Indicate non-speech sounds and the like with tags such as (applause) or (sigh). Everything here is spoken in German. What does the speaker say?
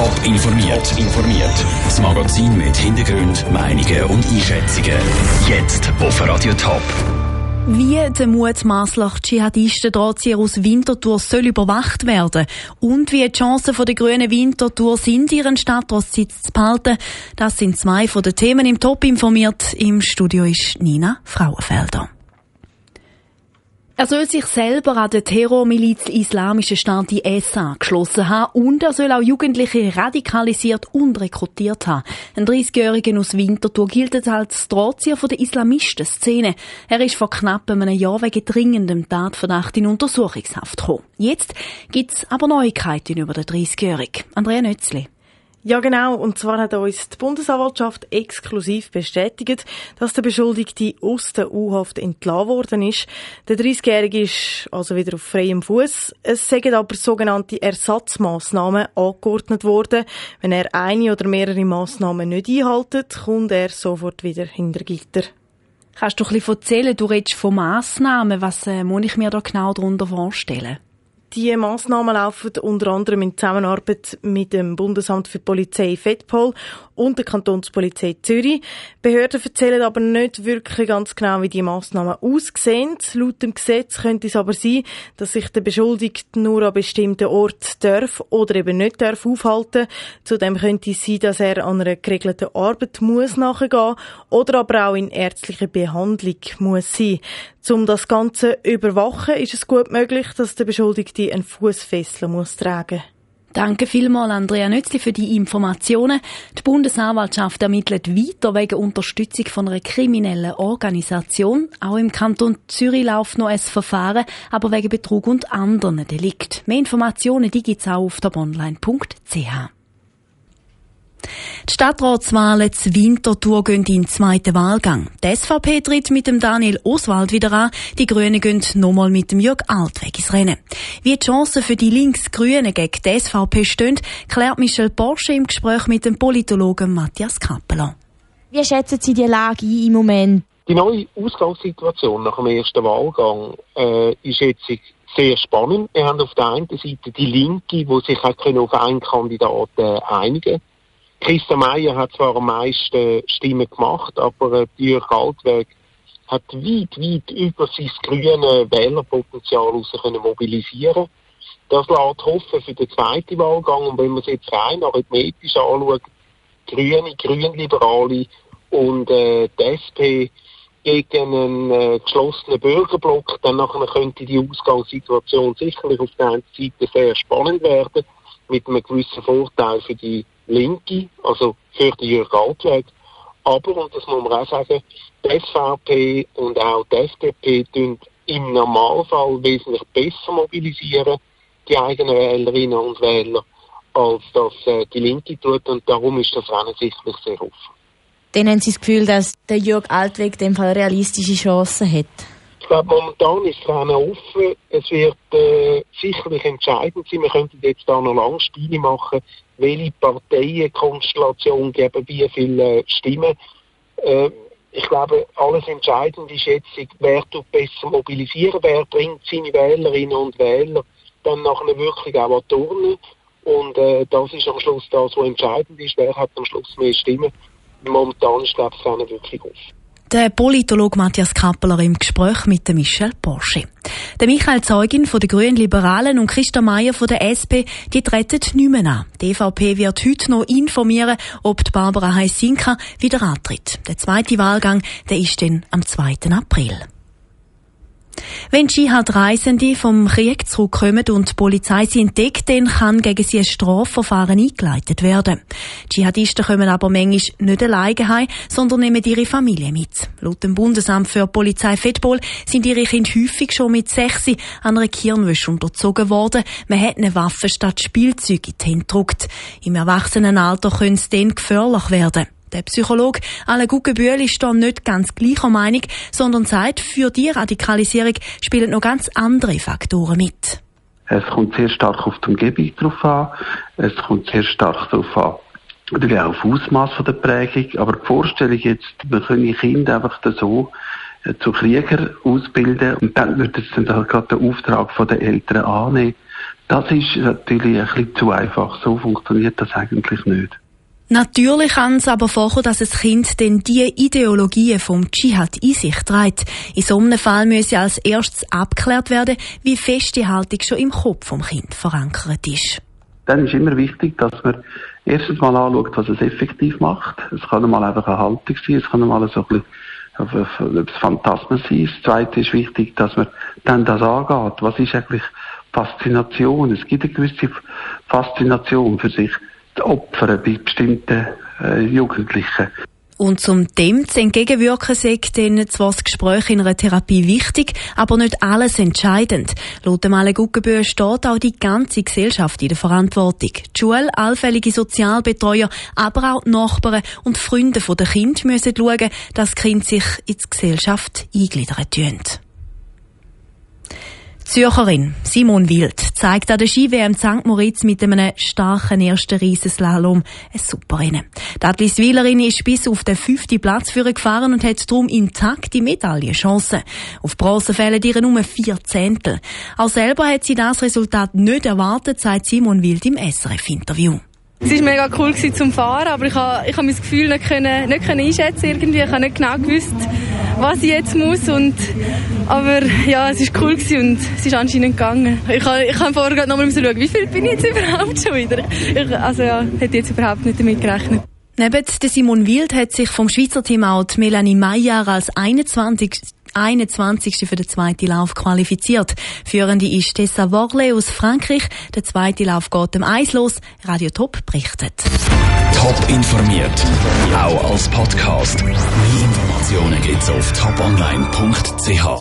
Top informiert. informiert. Das Magazin mit Hintergrund, Meinungen und Einschätzungen. Jetzt auf Radio Top. Wie der mutmaßliche Dschihadisten Drahtzieher aus Winterthur soll überwacht werden und wie die Chancen der grünen Winterthur sind, ihren Stadtratsitz zu behalten, das sind zwei von den Themen im Top informiert. Im Studio ist Nina Frauenfelder. Er soll sich selber an der Terrormiliz Islamische Staat IS angeschlossen haben und er soll auch Jugendliche radikalisiert und rekrutiert haben. Ein 30-Jähriger aus Winterthur gilt als Drahtzieher von der Islamisten-Szene. Er ist vor knapp einem Jahr wegen dringendem Tatverdacht in Untersuchungshaft gekommen. Jetzt gibt's aber Neuigkeiten über den 30-Jährigen. Andrea Nötzli. Ja, genau. Und zwar hat uns die Bundesanwaltschaft exklusiv bestätigt, dass der Beschuldigte aus der U-Haft entlassen worden ist. Der 30-Jährige ist also wieder auf freiem Fuß. Es sind aber sogenannte Ersatzmaßnahmen angeordnet worden. Wenn er eine oder mehrere Maßnahmen nicht einhaltet, kommt er sofort wieder hinter Gitter. Kannst du ein bisschen erzählen, du redest von Massnahmen. Was äh, muss ich mir da genau darunter vorstellen? Die Massnahmen laufen unter anderem in Zusammenarbeit mit dem Bundesamt für Polizei FEDPOL und der Kantonspolizei Zürich. Behörden erzählen aber nicht wirklich ganz genau, wie die Massnahmen aussehen. Laut dem Gesetz könnte es aber sein, dass sich der Beschuldigte nur an bestimmten Orten darf oder eben nicht darf aufhalten. Zudem könnte es sein, dass er an einer geregelten Arbeit muss nachgehen oder aber auch in ärztlicher Behandlung muss sein. Um das Ganze überwachen, ist es gut möglich, dass der Beschuldigte einen Fußfessel muss tragen Danke vielmals, Andrea Nützli, für die Informationen. Die Bundesanwaltschaft ermittelt weiter wegen Unterstützung von einer kriminellen Organisation. Auch im Kanton Zürich läuft noch ein Verfahren, aber wegen Betrug und anderen Delikten. Mehr Informationen gibt es auch auf der online.ch. Die Stadtratswahlen zu Winterthur gehen in den zweiten Wahlgang. Die SVP tritt mit dem Daniel Oswald wieder an. Die Grünen gehen nochmal mit dem Jörg Altweg ins Rennen. Wie die Chancen für die Links-Grünen gegen die SVP stehen, klärt Michel Porsche im Gespräch mit dem Politologen Matthias Kappeler. Wie schätzen Sie die Lage ein im Moment? Die neue Ausgangssituation nach dem ersten Wahlgang äh, ist jetzt sehr spannend. Wir haben auf der einen Seite die Linke, die sich auf einen Kandidaten einigen. Christa Meier hat zwar am meisten Stimmen gemacht, aber äh, Jörg Altweg hat weit, weit über sein grüne Wählerpotenzial raus können mobilisieren Das lässt hoffen für den zweiten Wahlgang. Und wenn man es jetzt rein arithmetisch anschaut, Grüne, Grünliberale und äh, die SP gegen einen äh, geschlossenen Bürgerblock, dann nachher könnte die Ausgangssituation sicherlich auf der einen Seite sehr spannend werden, mit einem gewissen Vorteil für die Linke, also für die Jürg Altweg. Aber, und das muss man auch sagen, die SVP und auch die FDP tun im Normalfall wesentlich besser mobilisieren, die eigenen Wählerinnen und Wähler, als das äh, die Linke tut. Und darum ist das Rennen sicherlich sehr offen. Dann haben Sie das Gefühl, dass der Jörg Altweg in dem Fall realistische Chancen hat? Glaube, momentan ist das Rennen offen. Es wird äh, sicherlich entscheidend sein. Wir könnten jetzt da noch lange Spiele machen, welche Parteienkonstellation geben wie viele äh, Stimmen. Äh, ich glaube, alles Entscheidende ist jetzt, wer tut besser mobilisieren, wer bringt seine Wählerinnen und Wähler dann nachher wirklich auch an Turnen. Und äh, das ist am Schluss das, was entscheidend ist, wer hat am Schluss mehr Stimmen. Momentan ist, glaube ich, das Rennen wirklich offen. Der Politologe Matthias Kappeler im Gespräch mit Michel Porsche. Der Michael Zeugin von den Grünen Liberalen und Christa Meier von der SP, die treten nicht mehr an. Die EVP wird heute noch informieren, ob die Barbara Heisinka wieder antritt. Der zweite Wahlgang, der ist dann am 2. April. Wenn Dschihad-Reisende vom Krieg zurückkommen und die Polizei sie entdeckt, dann kann gegen sie ein Strafverfahren eingeleitet werden. Dschihadisten kommen aber manchmal nicht alleine heim, sondern nehmen ihre Familie mit. Laut dem Bundesamt für Polizei Fettbol sind ihre Kinder häufig schon mit sechs an einer Kirnwäsche unterzogen worden. Man hat eine Waffe statt Spielzeug in die Hände gedruckt. Im Erwachsenenalter können sie dann gefährlich werden. Der Psychologe Alain Guggenbühl ist da nicht ganz gleicher Meinung, sondern sagt, für die Radikalisierung spielen noch ganz andere Faktoren mit. Es kommt sehr stark auf die Umgebung drauf an. Es kommt sehr stark darauf an, natürlich auch auf Ausmaß der Prägung. Aber die Vorstellung jetzt, wir können Kinder einfach so äh, zu Krieger ausbilden und dann wird es dann halt gerade den Auftrag den Eltern annehmen, Das ist natürlich ein bisschen zu einfach. So funktioniert das eigentlich nicht. Natürlich kann es aber vorkommen, dass ein Kind denn die Ideologien vom Dschihad in sich trägt. In so einem Fall müsse als erstes abgeklärt werden, wie fest die Haltung schon im Kopf vom Kind verankert ist. Dann ist immer wichtig, dass man erstens mal anschaut, was es effektiv macht. Es kann mal einfach eine Haltung sein, es kann mal so ein bisschen etwas Phantasmen sein. Das Zweite ist wichtig, dass man dann das angeht. Was ist eigentlich Faszination? Es gibt eine gewisse Faszination für sich Opfer bei bestimmten äh, Jugendlichen. Und zum dem zu entgegenwirken, sagt dann zwar das Gespräch in einer Therapie wichtig, aber nicht alles entscheidend. Laut dem Alle Guggenbühl steht auch die ganze Gesellschaft in der Verantwortung. Die Schule, allfällige Sozialbetreuer, aber auch die Nachbarn und Freunde der Kind müssen schauen, dass die Kinder sich in die Gesellschaft eingliedern tun. Zürcherin Simon Wild zeigt an der Ski-WM St. Moritz mit einem starken ersten Riesenslalom ein super Rennen. Die Atliswilerin ist bis auf den fünften Platz gefahren und hat darum intakte Medaillenchancen. Auf Bronze fehlen ihr nur vier Zehntel. Auch selber hat sie das Resultat nicht erwartet, sagt Simon Wild im SRF-Interview. Es war mega cool zum Fahren, aber ich habe, ich mein Gefühl nicht, können, nicht können einschätzen irgendwie. Ich habe nicht genau gewusst, was ich jetzt muss. Und, aber ja, es war cool und es ist anscheinend gegangen. Ich habe, ich habe vorher noch mal schauen, wie viel bin ich jetzt (laughs) überhaupt schon wieder. Ich, also ja, hätte jetzt überhaupt nicht damit gerechnet. Neben Simon Wild hat sich vom Schweizer Team auch Melanie Meyer als 21 21. für den zweiten Lauf qualifiziert. Führende ist Tessa Worley aus Frankreich. Der zweite Lauf geht im Eis los. Radio Top berichtet. Top informiert, auch als Podcast. Mehr Informationen gibt's auf toponline.ch.